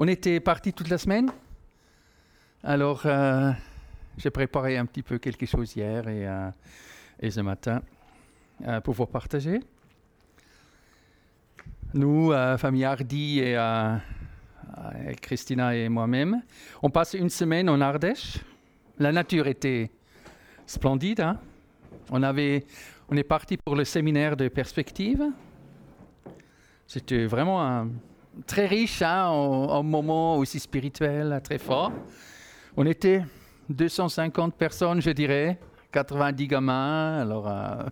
On était parti toute la semaine. Alors, euh, j'ai préparé un petit peu quelque chose hier et, euh, ce matin euh, pour vous partager. Nous, famille Hardy et Christina et moi-même, on passe une semaine en Ardèche. La nature était splendide. Hein. on, avait, on est parti pour le séminaire de perspective. C'était vraiment un très riche, hein, en, moment aussi spirituel, très fort. On était 250 personnes, je dirais, 90 gamins, alors euh,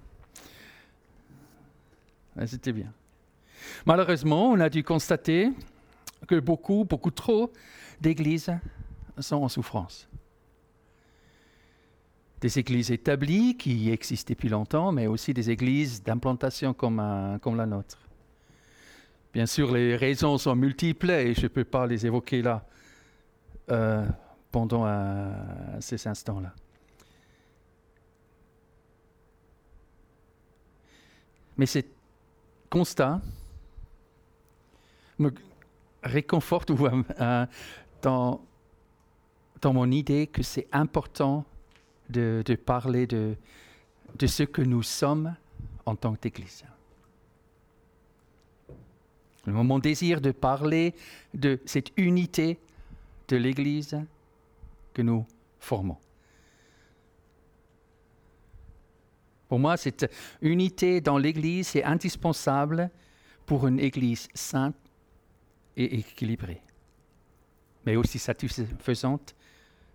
c'était bien. Malheureusement, on a dû constater que beaucoup, beaucoup trop d'églises sont en souffrance. Des églises établies qui existent depuis longtemps, mais aussi des églises d'implantation comme la nôtre. Bien sûr, les raisons sont multiples et je ne peux pas les évoquer là euh, pendant ces instants-là. Mais ce constat me réconforte dans, mon idée que c'est important de, parler de ce que nous sommes en tant qu'Église mon désir de parler de cette unité de l'Église que nous formons. Pour moi, cette unité dans l'Église est indispensable pour une Église sainte et équilibrée, mais aussi satisfaisante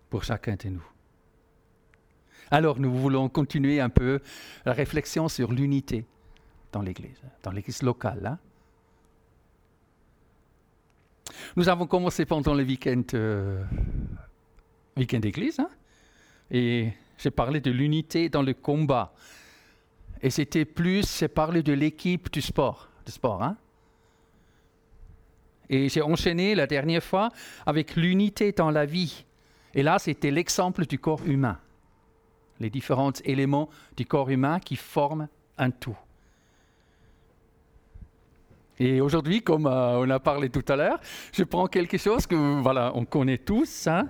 pour chacun de nous. Alors, nous voulons continuer un peu la réflexion sur l'unité dans l'Église, dans l'Église locale. Hein. Nous avons commencé pendant le week-end euh, week d'église, hein, et j'ai parlé de l'unité dans le combat. Et c'était plus, j'ai parlé de l'équipe du sport, du sport, hein. Et j'ai enchaîné la dernière fois avec l'unité dans la vie. Et là, c'était l'exemple du corps humain. Les différents éléments du corps humain qui forment un tout. Et aujourd'hui, comme euh, on a parlé tout à l'heure, je prends quelque chose que voilà, on connaît tous, hein.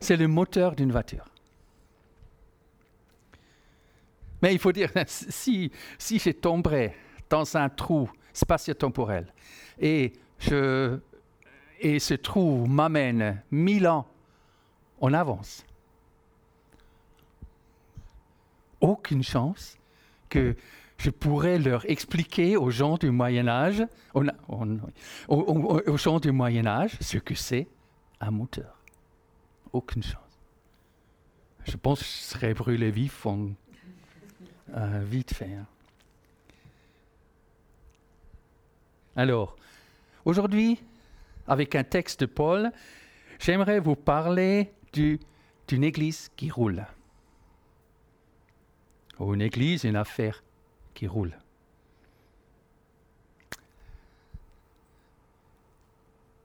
c'est le moteur d'une voiture. Mais il faut dire, si, si je tomberais dans un trou spatio-temporel et, je, et ce trou m'amène mille ans en avance, aucune chance que je pourrais leur expliquer aux gens du Moyen Âge, aux, gens du Moyen Âge, ce que c'est un moteur. Aucune chance. Je pense que je serais brûlé vif en, euh, vite fait. Hein. Alors, aujourd'hui, avec un texte de Paul, j'aimerais vous parler d'une église qui roule. Ou une église, une affaire qui roule.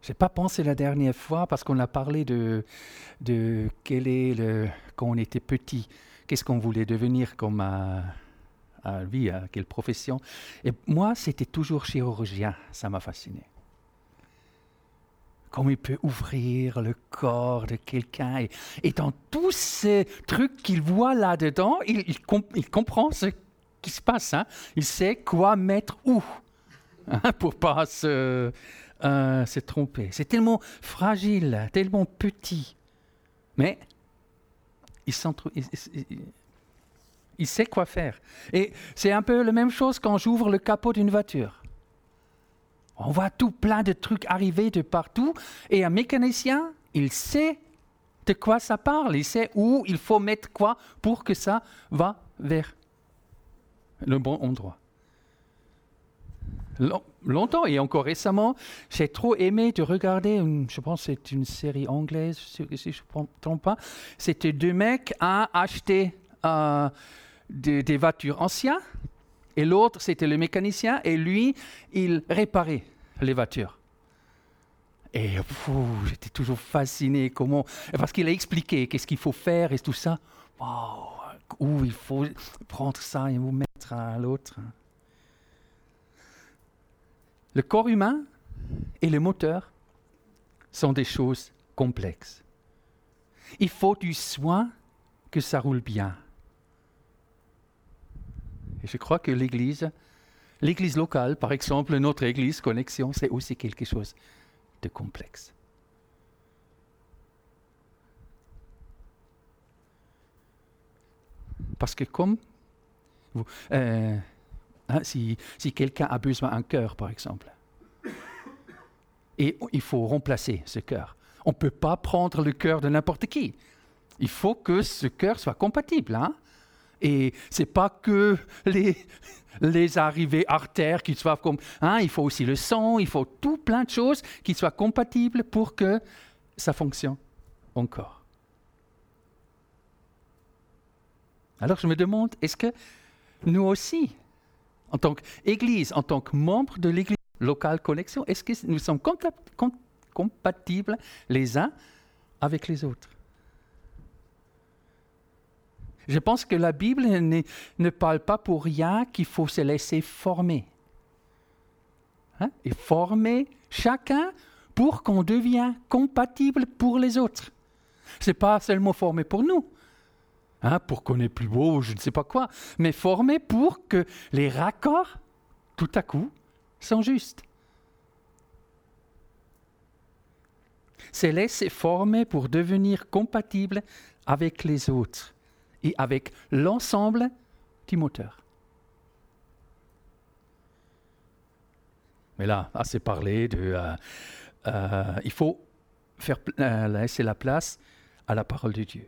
Je n'ai pas pensé la dernière fois parce qu'on a parlé de, de quel est le, quand on était petit, qu'est-ce qu'on voulait devenir comme à, à vie, à quelle profession. Et moi, c'était toujours chirurgien, ça m'a fasciné. Comment il peut ouvrir le corps de quelqu'un et, et, dans tous ces trucs qu'il voit là-dedans, il, il comprend ce qui se passe. Hein. Il sait quoi mettre où hein, pour pas se, euh, se tromper. C'est tellement fragile, tellement petit. Mais il, il, il sait quoi faire. Et c'est un peu la même chose quand j'ouvre le capot d'une voiture. On voit tout plein de trucs arriver de partout. Et un mécanicien, il sait de quoi ça parle. Il sait où il faut mettre quoi pour que ça va vers le bon endroit. Longtemps et encore récemment, j'ai trop aimé de regarder, je pense que c'est une série anglaise, si je ne me trompe pas. C'était deux mecs, un acheté euh, des, voitures anciennes et l'autre c'était le mécanicien et lui, il réparait les voitures. Et j'étais toujours fasciné comment, parce qu'il a expliqué qu'est-ce qu'il faut faire et tout ça. Wow, où il faut prendre ça et vous mettre à l'autre. Le corps humain et le moteur sont des choses complexes. Il faut du soin que ça roule bien. Et je crois que l'Église, l'Église locale, par exemple, notre Église Connexion, c'est aussi quelque chose de complexe. Parce que comme euh, hein, si, si quelqu'un a besoin d'un cœur, par exemple, et il faut remplacer ce cœur, on ne peut pas prendre le cœur de n'importe qui. Il faut que ce cœur soit compatible. Hein? Et ce n'est pas que les, les arrivées artères qui soient comme... Hein, il faut aussi le sang, il faut tout plein de choses qui soient compatibles pour que ça fonctionne encore. Alors je me demande, est-ce que nous aussi, en tant qu'Église, en tant que membre de l'Église locale connexion, est-ce que nous sommes compatibles les uns avec les autres? Je pense que la Bible ne, parle pas pour rien qu'il faut se laisser former. Hein? Et former chacun pour qu'on devienne compatible pour les autres. Ce n'est pas seulement former pour nous, hein, pour qu'on est plus beau, je ne sais pas quoi, mais former pour que les raccords, tout à coup, sont justes. C'est laisser former pour devenir compatible avec les autres et avec l'ensemble du moteur. Mais là, assez parlé de... Euh, euh, il faut faire, euh, laisser la place à la parole de Dieu.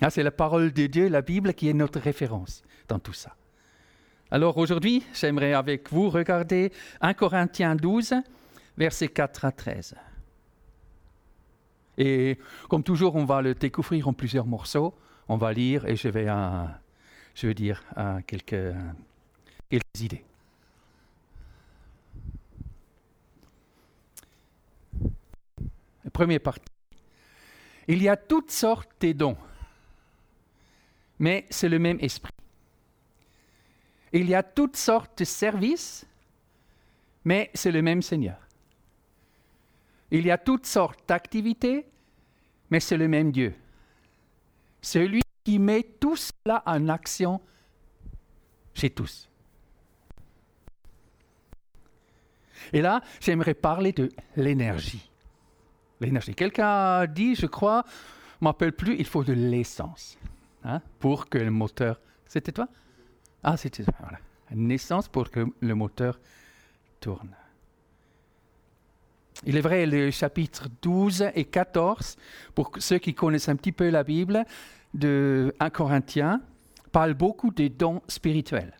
Ah, c'est la parole de Dieu, la Bible, qui est notre référence dans tout ça. Alors aujourd'hui, j'aimerais avec vous regarder 1 Corinthiens 12, versets 4 à 13. Et comme toujours, on va le découvrir en plusieurs morceaux on va lire et je vais, euh, je dire euh, quelques, idées. Première partie. Il y a toutes sortes de dons, mais c'est le même esprit. Il y a toutes sortes de services, mais c'est le même Seigneur. Il y a toutes sortes d'activités, mais c'est le même Dieu. Celui qui met tout cela en action chez tous. Et là, j'aimerais parler de l'énergie. L'énergie. Quelqu'un a dit, je crois, m'appelle plus, il faut de l'essence hein, pour que le moteur. C'était toi? Ah, c'était voilà. Une essence pour que le moteur tourne. Il est vrai, le chapitre 12 et 14, pour ceux qui connaissent un petit peu la Bible, de 1 Corinthiens, parle beaucoup des dons spirituels.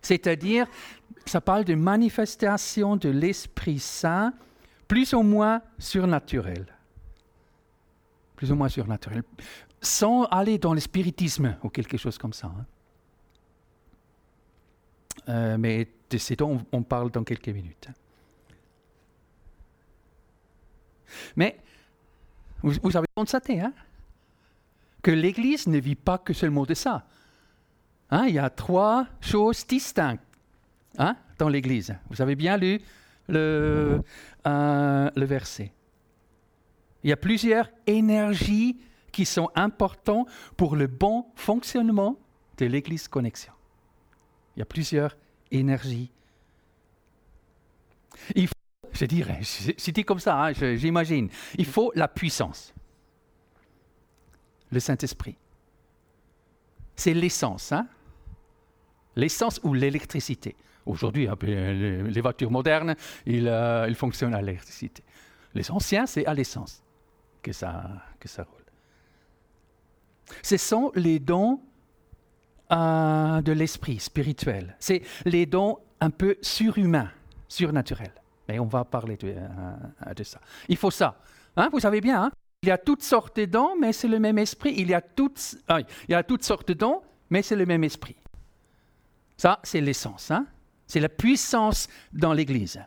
C'est-à-dire, ça parle de manifestation de l'Esprit Saint, plus ou moins surnaturel. Plus ou moins surnaturel. Sans aller dans le spiritisme ou quelque chose comme ça. Hein. Euh, mais de ces dons, on parle dans quelques minutes. Mais vous, avez constaté hein, que l'Église ne vit pas que seulement de ça. Hein, il y a trois choses distinctes hein, dans l'Église. Vous avez bien lu le, euh, le verset. Il y a plusieurs énergies qui sont importantes pour le bon fonctionnement de l'Église Connexion. Il y a plusieurs énergies. Il je dirais, c'était comme ça, hein, j'imagine. Il faut la puissance. Le Saint-Esprit. C'est l'essence, hein? L'essence ou l'électricité. Aujourd'hui, les voitures modernes, euh, ils, fonctionnent à l'électricité. Les anciens, c'est à l'essence que ça, que ça roule. Ce sont les dons euh, de l'esprit spirituel. C'est les dons un peu surhumains, surnaturels. Mais on va parler de, euh, ça. Il faut ça. Hein, vous savez bien, hein. il y a toutes sortes de dons, mais c'est le même esprit. Il y a toutes, ah il y a toutes sortes de dons, mais c'est le même esprit. Ça, c'est l'essence. Hein. C'est la puissance dans l'Église.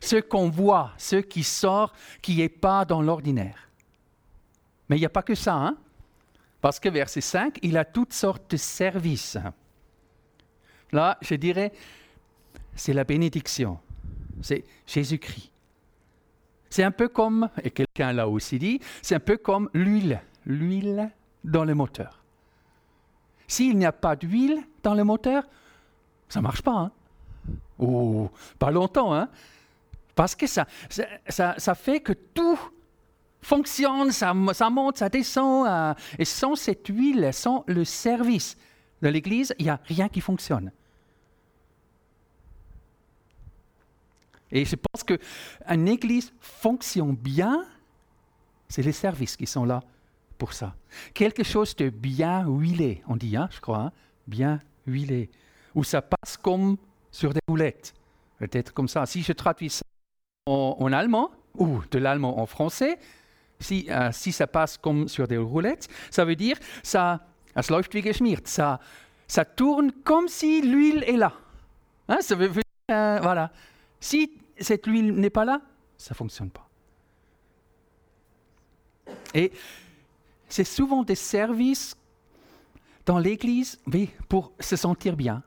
Ce qu'on voit, ce qui sort, qui n'est pas dans l'ordinaire. Mais il n'y a pas que ça. Parce que verset 5, il a toutes sortes de services. Là, je dirais, c'est la bénédiction c'est Jésus-Christ. C'est un peu comme, et quelqu'un l'a aussi dit, c'est un peu comme l'huile, l'huile dans le moteur. S'il n'y a pas d'huile dans le moteur, ça ne marche pas. Hein? Oh, pas longtemps, hein? Parce que ça, ça, fait que tout fonctionne, ça, monte, ça descend. Euh, et sans cette huile, sans le service de l'Église, il n'y a rien qui fonctionne. Et je pense qu'une Église fonctionne bien, c'est les services qui sont là pour ça. Quelque chose de bien huilé, on dit, hein, je crois, hein, bien huilé, où ça passe comme sur des roulettes. Peut-être comme ça. Si je traduis ça en, allemand ou de l'allemand en français, si, euh, si ça passe comme sur des roulettes, ça veut dire ça, es läuft wie geschmiert. Ça, ça tourne comme si l'huile est là. Hein, ça veut dire, euh, voilà. Si cette huile n'est pas là, ça ne fonctionne pas. Et c'est souvent des services dans l'Église, oui, pour se sentir bien.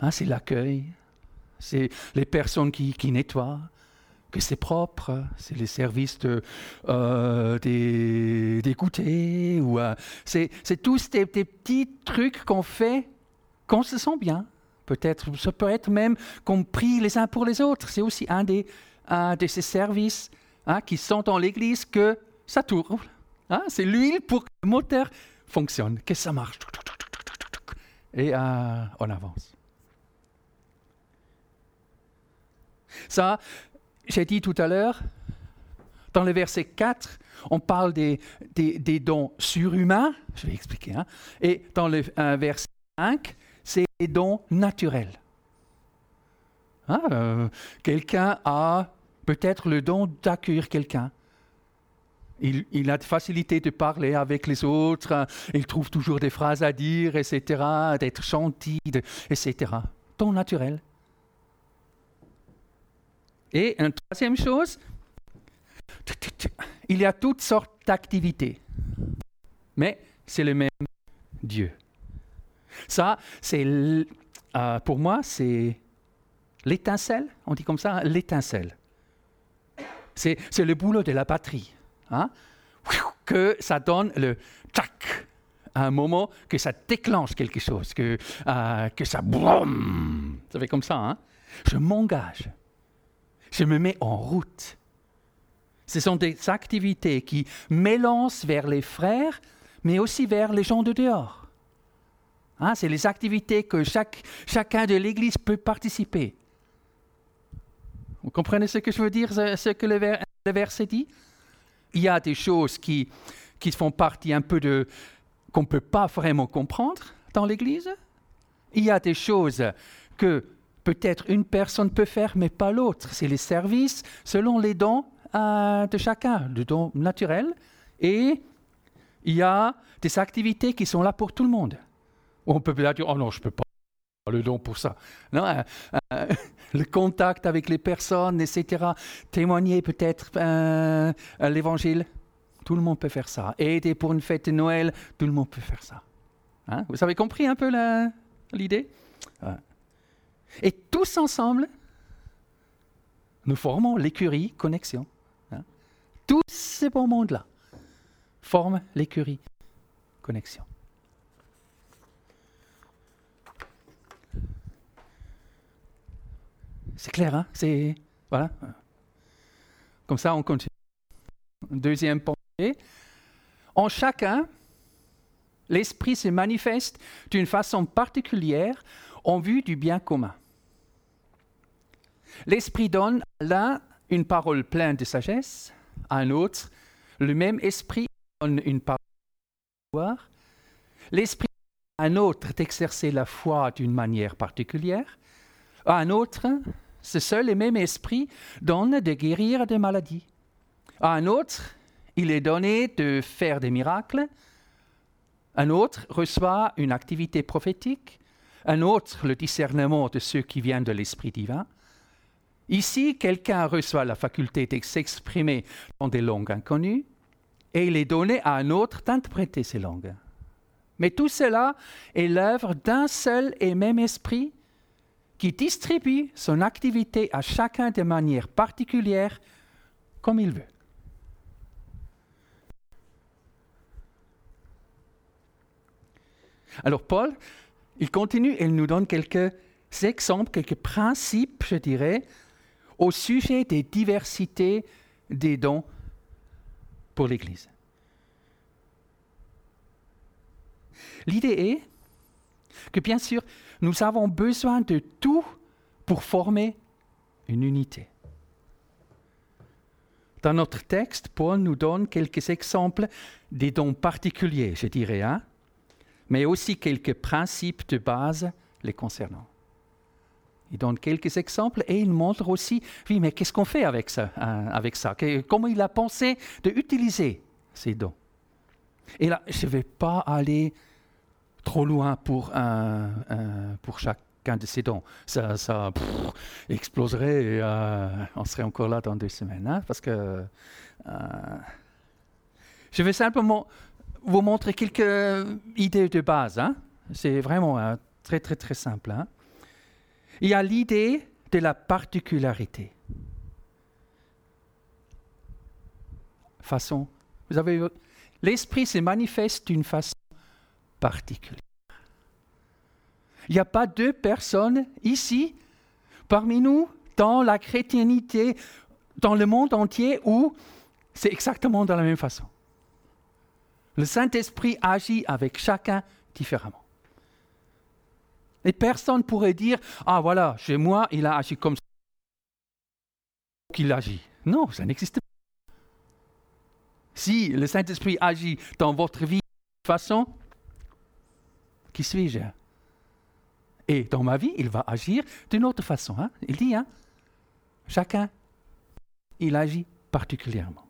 Hein, c'est l'accueil, c'est les personnes qui, nettoient, c'est propre, c'est les services de, euh, des, goûters, ou euh, c'est, tous des, petits trucs qu'on fait quand on se sent bien. Peut-être, ça peut être même compris les uns pour les autres. C'est aussi un, des, de ces services hein, qui sont dans l'Église que ça tourne. Hein. C'est l'huile pour que le moteur fonctionne, que ça marche. Et euh, on avance. Ça, j'ai dit tout à l'heure, dans le verset 4, on parle des, des, dons surhumains, je vais expliquer, hein, et dans le verset 5, c'est des dons naturels. Hein, euh, quelqu'un a peut-être le don d'accueillir quelqu'un. Il, a de facilité de parler avec les autres, il trouve toujours des phrases à dire, etc., d'être gentil, etc. Don naturel. Et une troisième chose, il y a toutes sortes d'activités, mais c'est le même Dieu. Ça, c'est euh, pour moi, c'est l'étincelle, on dit comme ça, l'étincelle. C'est, le boulot de la batterie. Hein? Que ça donne le tac, à un moment que ça déclenche quelque chose, que, euh, que ça boum. Ça fait comme ça. Hein? Je m'engage. Je me mets en route. Ce sont des activités qui m'élancent vers les frères, mais aussi vers les gens de dehors. Hein, c'est les activités que chacun de l'Église peut participer. Vous comprenez ce que je veux dire, ce que le, verset dit? Il y a des choses qui, qui font partie un peu de... qu'on ne peut pas vraiment comprendre dans l'Église. Il y a des choses que peut-être une personne peut faire, mais pas l'autre. C'est les services selon les dons euh, de chacun, le don naturel. Et il y a des activités qui sont là pour tout le monde. On peut peut-être dire, oh non, je ne peux pas le don pour ça. Non, euh, euh, le contact avec les personnes, etc. Témoigner peut-être l'évangile. Tout le monde peut faire ça. Aider pour une fête de Noël, tout le monde peut faire ça. Hein? Vous avez compris un peu l'idée? Et tous ensemble, nous formons l'écurie Connexion. Hein? Tous ces beaux mondes-là forment l'écurie Connexion. C'est clair, hein? C'est voilà. Comme ça, on continue. Deuxième pensée. En chacun, l'esprit se manifeste d'une façon particulière en vue du bien commun. L'esprit donne à l'un une parole pleine de sagesse, à un autre, le même esprit donne une parole de L'esprit à un autre d'exercer la foi d'une manière particulière, à un autre ce seul et même esprit donne de guérir des maladies. À un autre, il est donné de faire des miracles. Un autre reçoit une activité prophétique. Un autre, le discernement de ceux qui viennent de l'Esprit divin. Ici, quelqu'un reçoit la faculté de s'exprimer dans des langues inconnues et il est donné à un autre d'interpréter ces langues. Mais tout cela est l'œuvre d'un seul et même esprit qui distribue son activité à chacun de manière particulière comme il veut. Alors Paul, il continue il nous donne quelques exemples, quelques principes, je dirais, au sujet des diversités des dons pour l'Église. L'idée est que bien sûr, nous avons besoin de tout pour former une unité. Dans notre texte, Paul nous donne quelques exemples des dons particuliers, je dirais, hein, mais aussi quelques principes de base les concernant. Il donne quelques exemples et il montre aussi, oui, mais qu'est-ce qu'on fait avec ça, hein, avec ça? Comment il a pensé d'utiliser ces dons? Et là, je ne vais pas aller trop loin pour, un, pour chacun de ces dons. Ça, ça exploserait et euh, on serait encore là dans deux semaines. Hein, parce que euh, je vais simplement vous montrer quelques idées de base. Hein. C'est vraiment euh, très, très, très simple. Hein. Il y a l'idée de la particularité. Façon. Vous avez l'esprit se manifeste d'une façon particulière. Il n'y a pas deux personnes ici, parmi nous, dans la chrétienté, dans le monde entier, où c'est exactement de la même façon. Le Saint-Esprit agit avec chacun différemment. Et personne ne pourrait dire, ah voilà, chez moi, il a agi comme ça qu'il agit. Non, ça n'existe pas. Si le Saint-Esprit agit dans votre vie de façon, qui suis-je Et dans ma vie, il va agir d'une autre façon. Hein? Il dit, hein? chacun, il agit particulièrement.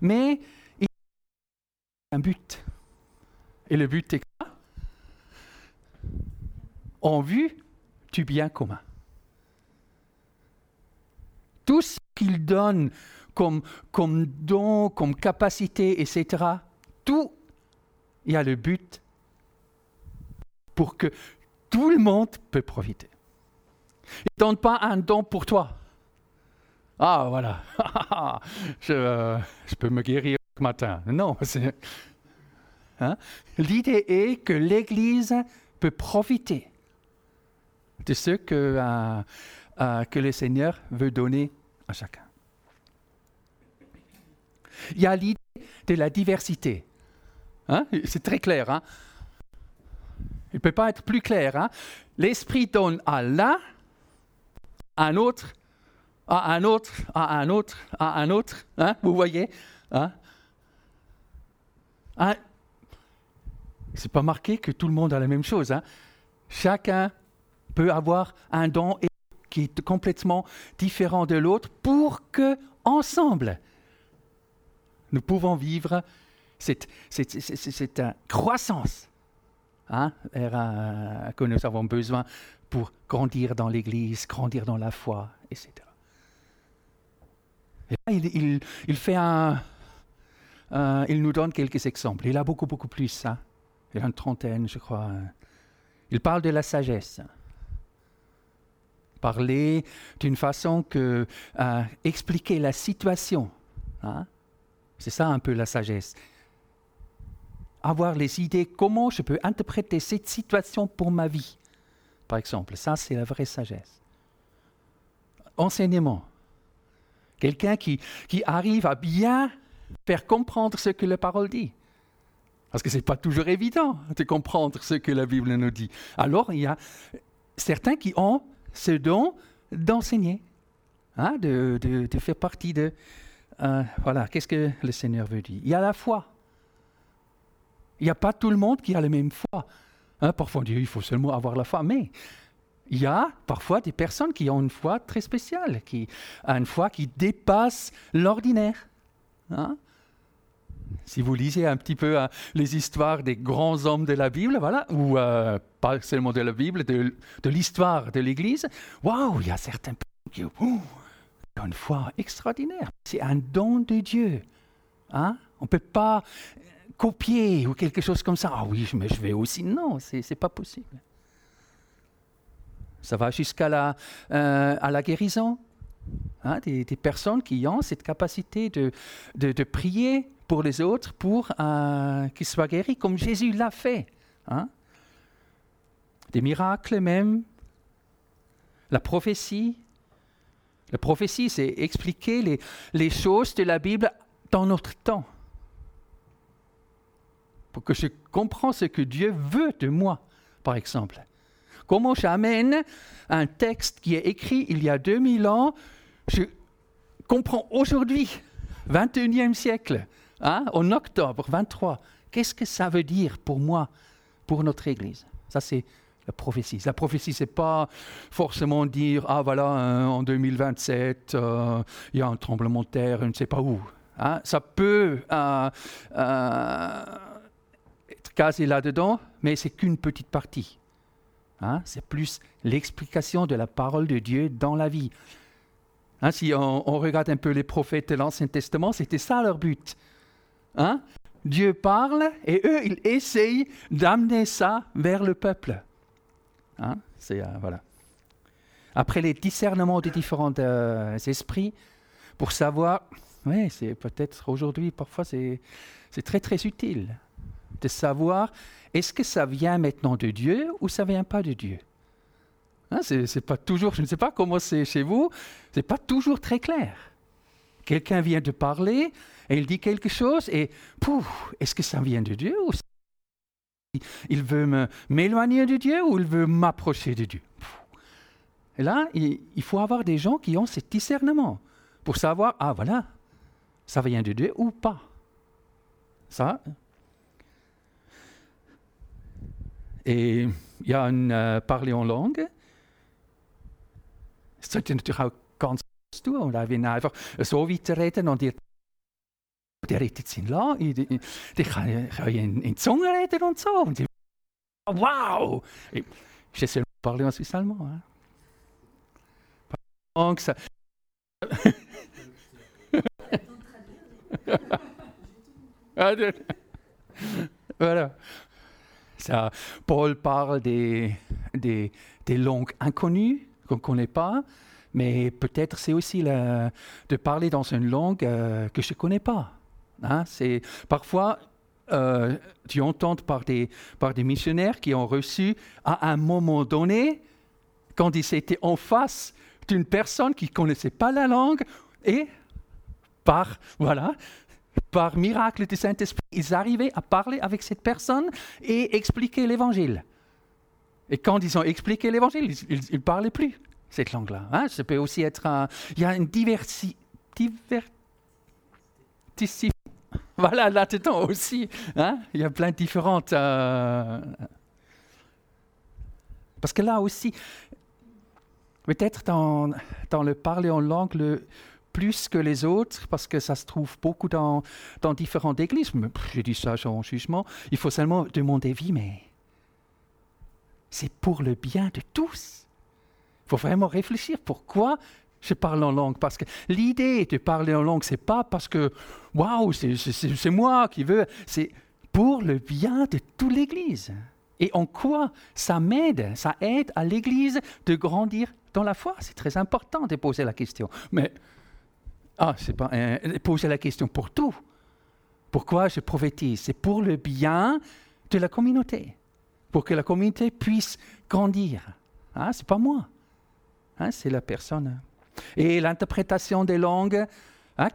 Mais il y a un but. Et le but est quoi? En vue du bien commun. Tout ce qu'il donne comme, don, comme capacité, etc., tout, il y a le but pour que tout le monde peut profiter. Il ne donne pas un don pour toi. Ah, voilà, je, je, peux me guérir ce matin. Non, hein? l'idée est que l'Église peut profiter de ce que, euh, euh, que le Seigneur veut donner à chacun. Il y a l'idée de la diversité. Hein? C'est très clair. Hein? Il ne peut pas être plus clair. Hein? L'Esprit donne à l'un, un autre à un autre, à un autre, à un autre. Hein, vous voyez hein? hein? C'est pas marqué que tout le monde a la même chose. Hein? Chacun peut avoir un don qui est complètement différent de l'autre pour que, ensemble, nous pouvons vivre cette, cette, croissance hein, que nous avons besoin pour grandir dans l'Église, grandir dans la foi, etc. Et là, il, fait un, il nous donne quelques exemples. Il a beaucoup, beaucoup plus. Hein. Il a une trentaine, je crois. Il parle de la sagesse. Parler d'une façon que euh, expliquer la situation. Hein. C'est ça un peu la sagesse. Avoir les idées, comment je peux interpréter cette situation pour ma vie. Par exemple, ça c'est la vraie sagesse. Enseignement. Quelqu'un qui, qui arrive à bien faire comprendre ce que la parole dit. Parce que ce n'est pas toujours évident de comprendre ce que la Bible nous dit. Alors, il y a certains qui ont ce don d'enseigner, hein, de, de, faire partie de... Euh, voilà, qu'est-ce que le Seigneur veut dire? Il y a la foi. Il n'y a pas tout le monde qui a la même foi. Hein, parfois, on dit il faut seulement avoir la foi, mais il y a parfois des personnes qui ont une foi très spéciale, qui une foi qui dépasse l'ordinaire. Hein. si vous lisez un petit peu hein, les histoires des grands hommes de la Bible, voilà, ou euh, pas seulement de la Bible, de, l'histoire de l'Église, waouh, il y a certains qui ont une foi extraordinaire. C'est un don de Dieu. Hein? On ne peut pas copier ou quelque chose comme ça. Ah oui, mais je vais aussi. Non, ce n'est pas possible. Ça va jusqu'à la, euh, à la guérison. Hein, des, personnes qui ont cette capacité de, de, prier pour les autres pour euh, qu'ils soient guéris, comme Jésus l'a fait. Hein. Des miracles même, la prophétie. La prophétie, c'est expliquer les, les choses de la Bible dans notre temps. Pour que je comprenne ce que Dieu veut de moi, par exemple. Comment j'amène un texte qui est écrit il y a 2000 ans je comprends aujourd'hui, 21e siècle, hein, en octobre 23, qu'est-ce que ça veut dire pour moi, pour notre Église? Ça, c'est la prophétie. La prophétie, c'est pas forcément dire ah voilà hein, en 2027 euh, il y a un tremblement de terre, je ne sais pas où. Hein. Ça peut euh, euh, être casé là-dedans, mais c'est qu'une petite partie. Hein. C'est plus l'explication de la parole de Dieu dans la vie. Hein, si on, regarde un peu les prophètes de l'Ancien Testament, c'était ça leur but. Hein? Dieu parle et eux, ils essayent d'amener ça vers le peuple. Euh, voilà. Après les discernements des différents euh, esprits, pour savoir, oui, c'est peut-être aujourd'hui, parfois c'est très très utile de savoir est-ce que ça vient maintenant de Dieu ou ça vient pas de Dieu? Hein, c'est pas toujours, je ne sais pas comment c'est chez vous, c'est pas toujours très clair. Quelqu'un vient de parler et il dit quelque chose et pouf, est-ce que ça vient de Dieu ou il veut m'éloigner de Dieu ou il veut m'approcher de Dieu? Et là, il, il, faut avoir des gens qui ont ce discernement pour savoir, ah voilà, ça vient de Dieu ou pas. Ça. Et il y a un euh, parler en langue Es sollte natürlich auch ganz tun und auch wenn einfach so weiterreden und ihr der redet es in La, die, die kann, in, in Zunge reden und so. Und die, wow! Je sais parler en suisse allemand. Hein? Donc ça. voilà. Paul parle des, des, des langues inconnues qu'on ne connaît pas, mais peut-être c'est aussi de parler dans une langue euh, que je ne connais pas. Hein. C'est parfois euh, tu entends par des, par des missionnaires qui ont reçu à un moment donné, quand ils étaient en face d'une personne qui ne connaissait pas la langue, et par, voilà, par miracle du Saint-Esprit, ils arrivaient à parler avec cette personne et expliquer l'évangile. Et quand ils ont expliqué l'évangile, ils ne parlaient plus cette langue-là. Hein. Ça peut aussi être un, Il y a une diversi, Voilà, là-dedans aussi. Hein. Il y a plein de différentes. Euh, parce que là aussi, peut-être dans, dans le parler en langue, le, plus que les autres, parce que ça se trouve beaucoup dans, dans différentes églises. J'ai dit ça en jugement. Il faut seulement demander, vie, mais c'est pour le bien de tous. Il faut vraiment réfléchir pourquoi je parle en langue. Parce que l'idée de parler en langue, c'est pas parce que, waouh, c'est moi qui veux, c'est pour le bien de toute l'Église. Et en quoi ça m'aide, ça aide à l'Église de grandir dans la foi? C'est très important de poser la question. Mais, ah, c'est pas, euh, poser la question pour tout. Pourquoi je prophétise? C'est pour le bien de la communauté pour que la communauté puisse grandir. Hein, Ce n'est pas moi, hein, c'est la personne. Et l'interprétation des langues, hein,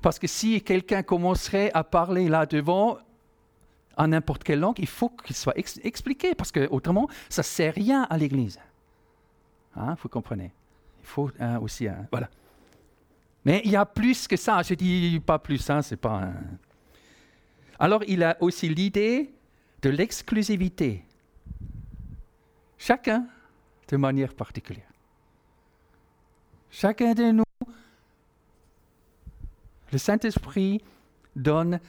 parce que si quelqu'un commencerait à parler là devant, en n'importe quelle langue, il faut qu'il soit expliqué, parce que autrement, ça ne sert rien à l'Église. Hein, vous comprenez? Il faut aussi... voilà. Mais il y a plus que ça. Je dis pas plus, hein, c'est pas... Alors, il a aussi l'idée de l'exclusivité. Chacun de manière particulière. Chacun de nous, le Saint-Esprit donne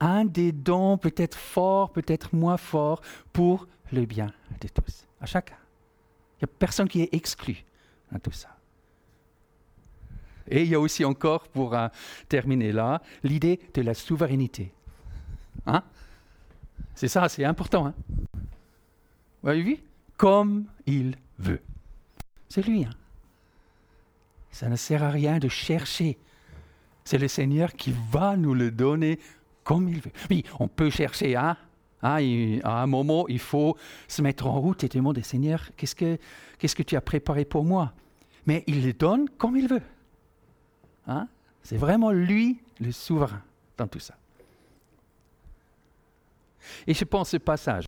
un des dons peut-être forts, peut-être moins forts, pour le bien de tous, à chacun. Il n'y a personne qui est exclu dans tout ça. Et il y a aussi encore, pour euh, terminer là, l'idée de la souveraineté. Hein? C'est ça, c'est important. Hein? Vous avez vu? Comme il veut. C'est lui. Hein? Ça ne sert à rien de chercher. C'est le Seigneur qui va nous le donner comme il veut. Oui, on peut chercher, hein? à un moment, il faut se mettre en route et demander, Seigneur, qu'est-ce que, qu'est-ce que tu as préparé pour moi? Mais il le donne comme il veut. Hein? C'est vraiment lui le souverain dans tout ça. Et je pense ce passage,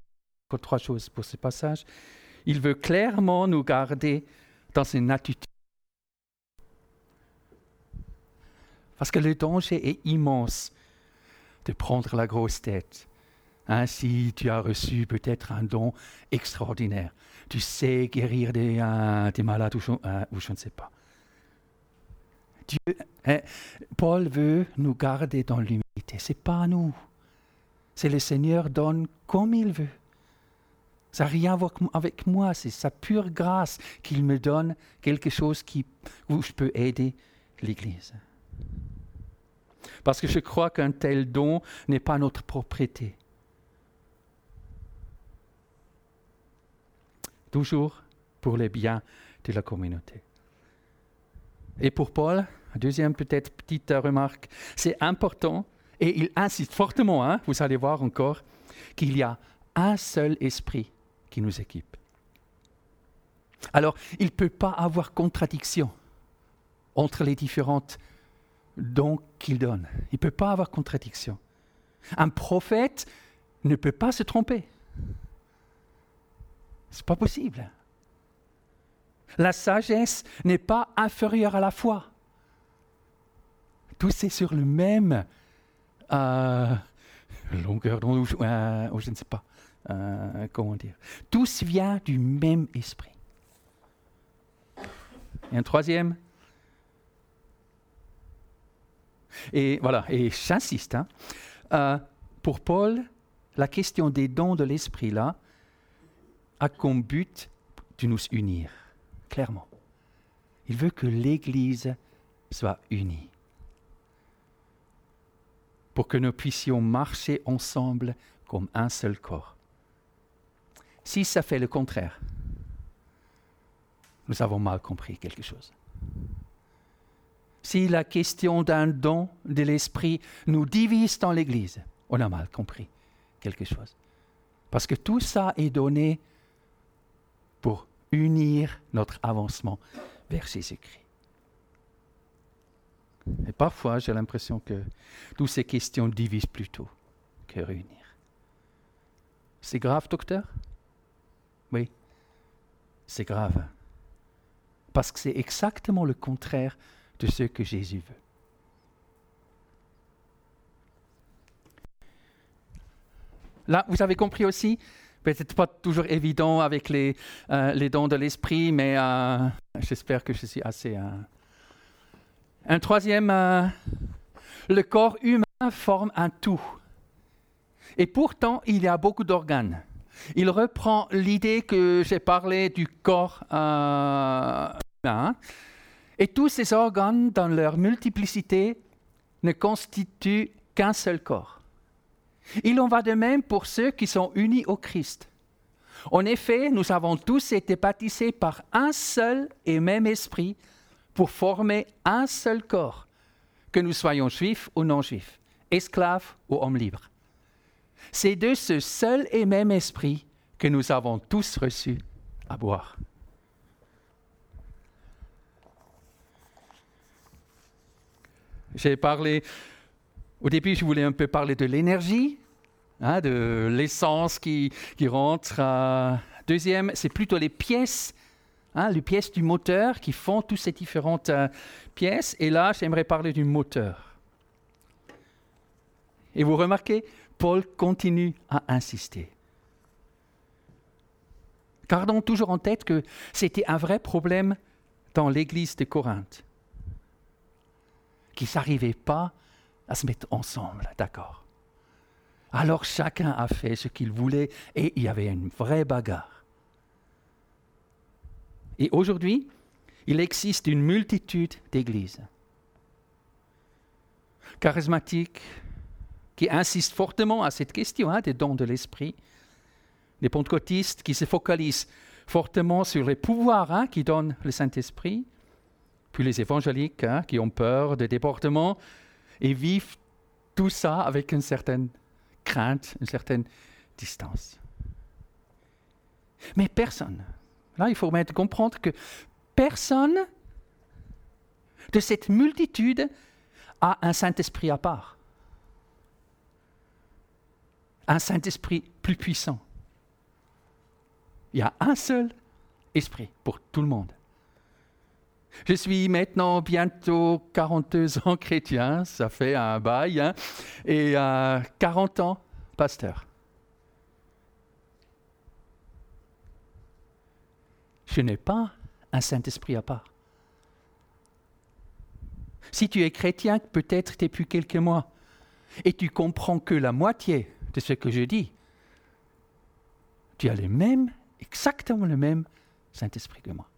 pour trois choses pour ce passage, il veut clairement nous garder dans une attitude. Parce que le danger est immense de prendre la grosse tête. Hein, si tu as reçu peut-être un don extraordinaire, tu sais guérir des, malades euh, ou je, ne sais pas. Dieu, Paul veut nous garder dans l'humilité. C'est pas nous. C'est le Seigneur donne comme il veut. Ça n'a rien à voir avec moi, c'est sa pure grâce qu'il me donne quelque chose qui, où je peux aider l'Église. Parce que je crois qu'un tel don n'est pas notre propriété. Toujours pour les biens de la communauté. Et pour Paul, deuxième peut-être petite remarque, c'est important, et il insiste fortement, hein, vous allez voir encore, qu'il y a un seul esprit qui nous équipe. Alors, il ne peut pas avoir contradiction entre les différentes dons qu'il donne. Il ne peut pas avoir contradiction. Un prophète ne peut pas se tromper. Ce n'est pas possible. La sagesse n'est pas inférieure à la foi. Tout est sur le même euh, longueur d'onde, euh, je ne sais pas. Euh, comment dire, tous vient du même esprit. Et un troisième? Et voilà, et j'insiste, hein, pour Paul, la question des dons de l'esprit, là, a comme but de nous unir, clairement. Il veut que l'Église soit unie pour que nous puissions marcher ensemble comme un seul corps. Si ça fait le contraire, nous avons mal compris quelque chose. Si la question d'un don de l'esprit nous divise dans l'Église, on a mal compris quelque chose. Parce que tout ça est donné pour unir notre avancement vers Jésus-Christ. Et parfois, j'ai l'impression que toutes ces questions divisent plutôt que réunir. C'est grave, docteur? Oui, c'est grave. Parce que c'est exactement le contraire de ce que Jésus veut. Là, vous avez compris aussi, peut-être pas toujours évident avec les, euh, les dons de l'esprit, mais euh, j'espère que je suis assez... Euh, un troisième, le corps humain forme un tout. Et pourtant, il y a beaucoup d'organes il reprend l'idée que j'ai parlé du corps euh, humain. Et tous ces organes, dans leur multiplicité, ne constituent qu'un seul corps. Il en va de même pour ceux qui sont unis au Christ. En effet, nous avons tous été baptisés par un seul et même esprit pour former un seul corps, que nous soyons juifs ou non juifs, esclaves ou hommes libres. C'est de ce seul et même esprit que nous avons tous reçu à boire. J'ai parlé, au début, je voulais un peu parler de l'énergie, hein, de l'essence qui, rentre. deuxième, c'est plutôt les pièces, hein, les pièces du moteur qui font toutes ces différentes euh, pièces. Et là, j'aimerais parler du moteur. Et vous remarquez, Paul continue à insister. Gardons toujours en tête que c'était un vrai problème dans l'église de Corinthe, qu'ils n'arrivaient pas à se mettre ensemble, d'accord? Alors chacun a fait ce qu'il voulait et il y avait une vraie bagarre. Et aujourd'hui, il existe une multitude d'églises charismatiques, qui insistent fortement à cette question hein, des dons de l'esprit. Les pentecôtistes qui se focalisent fortement sur les pouvoirs hein, qui donnent le Saint-Esprit. Puis les évangéliques hein, qui ont peur des déportements et vivent tout ça avec une certaine crainte, une certaine distance. Mais personne, il faut maintenant comprendre que personne de cette multitude a un Saint-Esprit à part. Un Saint-Esprit plus puissant. Il y a un seul esprit pour tout le monde. Je suis maintenant bientôt 42 ans chrétien, ça fait un bail, hein, et 40 ans pasteur. Je n'ai pas un Saint-Esprit à part. Si tu es chrétien, peut-être depuis quelques mois, et tu comprends que la moitié de ce que je dis, tu as le même, exactement le même Saint-Esprit que moi.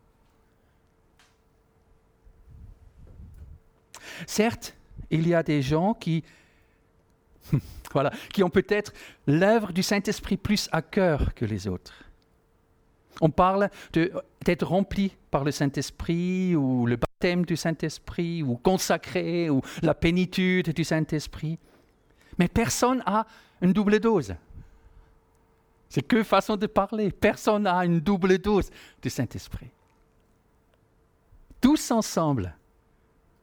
Certes, il y a des gens qui, qui ont peut-être l'œuvre du Saint-Esprit plus à cœur que les autres. On parle d'être rempli par le Saint-Esprit ou le baptême du Saint-Esprit ou consacré ou la pénitude du Saint-Esprit. Mais personne n'a une double dose. C'est que façon de parler. Personne n'a une double dose du Saint-Esprit. Tous ensemble,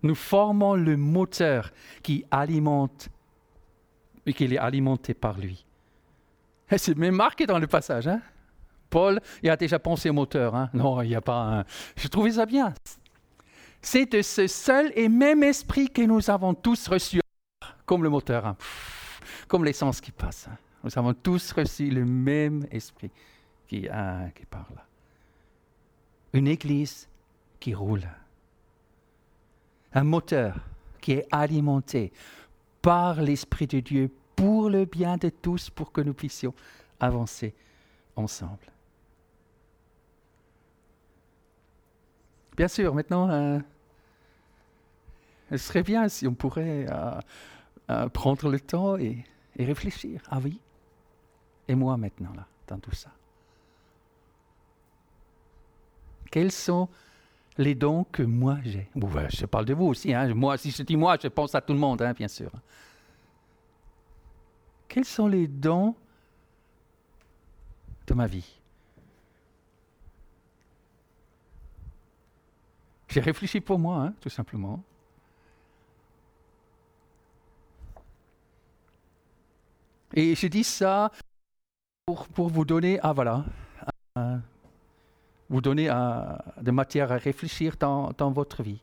nous formons le moteur qui alimente et qui est alimenté par lui. C'est même marqué dans le passage. Hein? Paul, il a déjà pensé au moteur. Hein? Non, il n'y a pas un... Je trouvais ça bien. C'est de ce seul et même esprit que nous avons tous reçu, comme le moteur, hein? comme l'essence qui passe. Hein. Nous avons tous reçu le même esprit qui, qui parle. Une église qui roule. Un moteur qui est alimenté par l'Esprit de Dieu pour le bien de tous, pour que nous puissions avancer ensemble. Bien sûr, maintenant, euh, ce serait bien si on pourrait euh, euh, prendre le temps et, réfléchir. Ah oui Et moi maintenant, là, dans tout ça Quels sont les dons que moi j'ai? Je parle de vous aussi. Hein. Moi, si je dis moi, je pense à tout le monde, hein, bien sûr. Quels sont les dons de ma vie? J'ai réfléchi pour moi, hein, tout simplement. Et je dis ça pour, pour vous donner, ah voilà, vous donner euh, de matière à réfléchir dans, dans votre vie.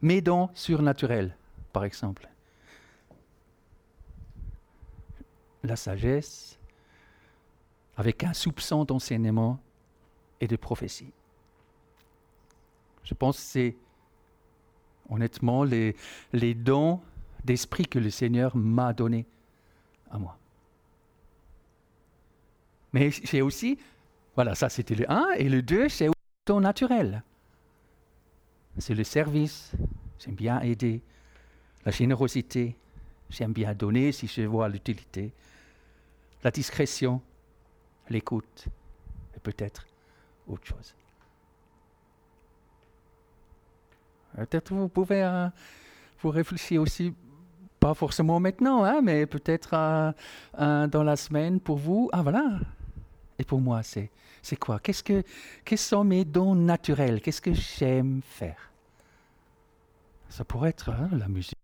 Mes dons surnaturels, par exemple. La sagesse, avec un soupçon d'enseignement et de prophétie. Je pense que c'est honnêtement les, dons d'esprit que le Seigneur m'a donnés à moi. Mais j'ai aussi, voilà, ça c'était le 1, et le 2, c'est le don naturel. C'est le service, j'aime bien aider, la générosité, j'aime bien donner si je vois l'utilité, la discrétion, l'écoute, et peut-être autre chose. Euh, peut-être vous pouvez euh, vous réfléchir aussi, pas forcément maintenant, hein, mais peut-être euh, dans la semaine pour vous. Ah voilà. Et pour moi, c'est c'est quoi? Qu'est-ce que quels sont mes dons naturels? Qu'est-ce que j'aime faire? Ça pourrait être hein, la musique,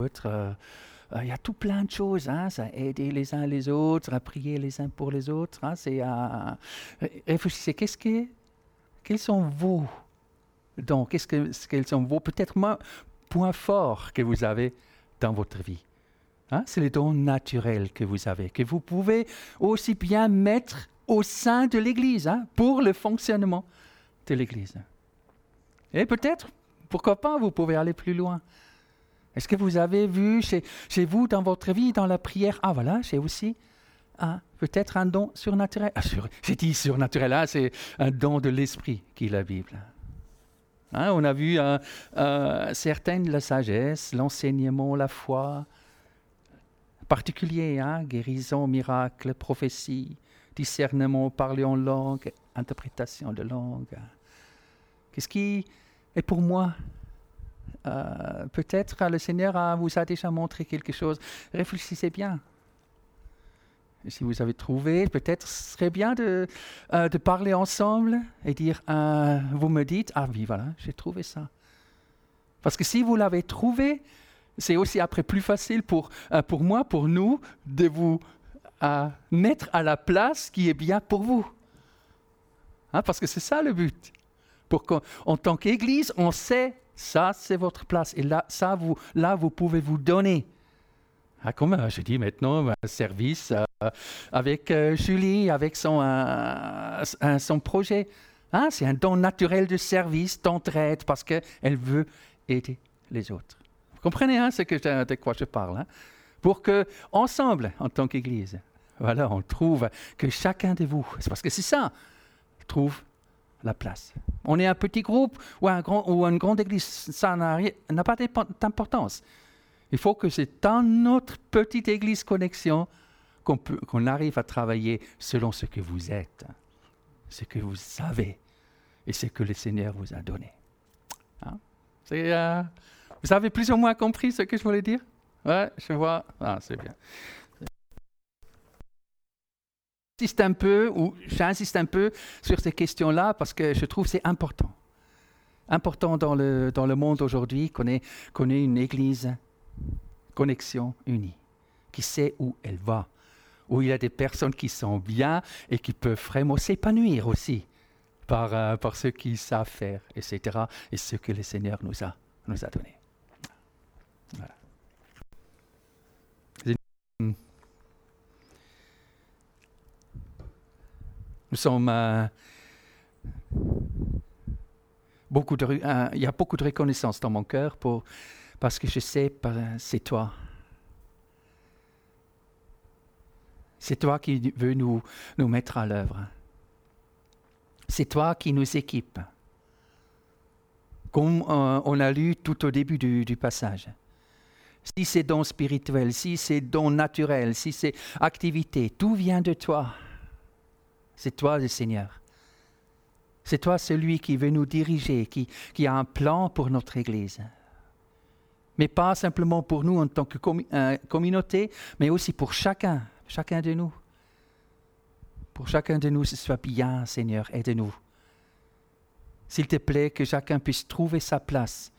il y a tout plein de choses, hein, ça aider les uns les autres, à prier les uns pour les autres. Hein, c'est à réfléchissez. Qu'est-ce que, quels sont vos donc, qu'est-ce que, quels sont vos peut-être points forts que vous avez dans votre vie hein? C'est les dons naturels que vous avez, que vous pouvez aussi bien mettre au sein de l'Église, hein, pour le fonctionnement de l'Église. Et peut-être, pourquoi pas, vous pouvez aller plus loin. Est-ce que vous avez vu chez, vous, dans votre vie, dans la prière, ah voilà, j'ai aussi peut-être un don surnaturel. Ah, j'ai dit surnaturel, hein, c'est un don de l'esprit qui est la Bible. Hein, on a vu euh, euh, certaines la sagesse, l'enseignement, la foi, particulier, hein, guérison, miracle, prophétie, discernement, parler en langue, interprétation de langue. Qu'est-ce qui, Et pour moi, euh, peut-être le Seigneur vous a déjà montré quelque chose. Réfléchissez bien. Si vous avez trouvé, peut-être serait bien de, euh, de parler ensemble et dire, euh, vous me dites, ah oui, voilà, j'ai trouvé ça. Parce que si vous l'avez trouvé, c'est aussi après plus facile pour, pour moi, pour nous, de vous mettre à la place qui est bien pour vous. Hein, parce que c'est ça le but. Pour qu'en tant qu'Église, on sait ça, c'est votre place. Et là, ça, vous, là, vous pouvez vous donner. Ah, comme euh, je dis maintenant, un service euh, avec euh, Julie, avec son, son projet? Hein, c'est un don naturel de service, d'entraide, parce qu'elle veut aider les autres. Vous comprenez hein, ce que de quoi je parle hein? Pour que, ensemble, en tant qu'Église, voilà, on trouve que chacun de vous, c'est parce que c'est ça, trouve la place. On est un petit groupe ou, un grand, ou une grande église, ça n'a pas d'importance. Il faut que c'est dans notre petite église connexion qu'on arrive à travailler selon ce que vous êtes, ce que vous savez et ce que le Seigneur vous a donné. Hein? Euh, vous avez plus ou moins compris ce que je voulais dire? Ouais, je vois. Ah, c'est bien. J'insiste un peu, sur ces questions-là parce que je trouve c'est important. Important dans le, dans le monde aujourd'hui qu'on ait, ait une église, connexion unie, qui sait où elle va, où il y a des personnes qui sont bien et qui peuvent vraiment s'épanouir aussi par, euh, par ce qu'ils savent faire, etc. Et ce que le Seigneur nous a, nous a donné. Voilà. Nous sommes. Euh, beaucoup de, euh, il y a beaucoup de reconnaissance dans mon cœur pour, parce que je sais c'est toi. C'est toi qui veux nous, mettre à l'œuvre. C'est toi qui nous équipe. Comme euh, on a lu tout au début du, passage. Si c'est don spirituel, si c'est don naturel, si c'est activité, tout vient de toi. C'est toi le Seigneur. C'est toi celui qui veut nous diriger, qui, a un plan pour notre Église. Mais pas simplement pour nous en tant que euh, communauté, mais aussi pour chacun, chacun de nous. Pour chacun de nous, ce soit bien, Seigneur, aide-nous. S'il te plaît, que chacun puisse trouver sa place,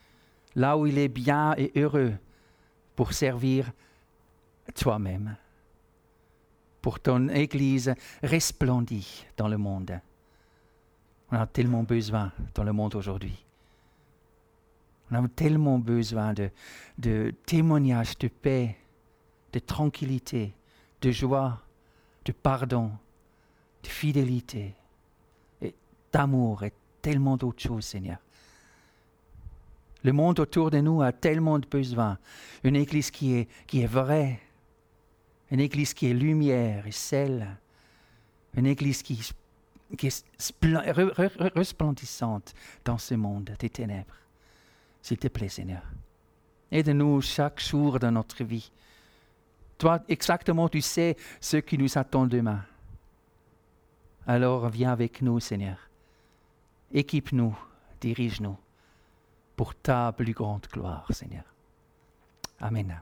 là où il est bien et heureux, pour servir toi-même pour ton Église resplendit dans le monde. On a tellement besoin dans le monde aujourd'hui. On a tellement besoin de, témoignages de paix, de tranquillité, de joie, de pardon, de fidélité, et d'amour et tellement d'autres choses, Seigneur. Le monde autour de nous a tellement de besoin. Une Église qui est, qui vraie, une église qui est lumière et sel. Une église qui, est resplendissante dans ce monde des ténèbres. S'il te plaît, Seigneur. Aide-nous chaque jour de notre vie. Toi, exactement, tu sais ce qui nous attend demain. Alors viens avec nous, Seigneur. Équipe-nous, dirige-nous pour ta plus grande gloire, Seigneur. Amen.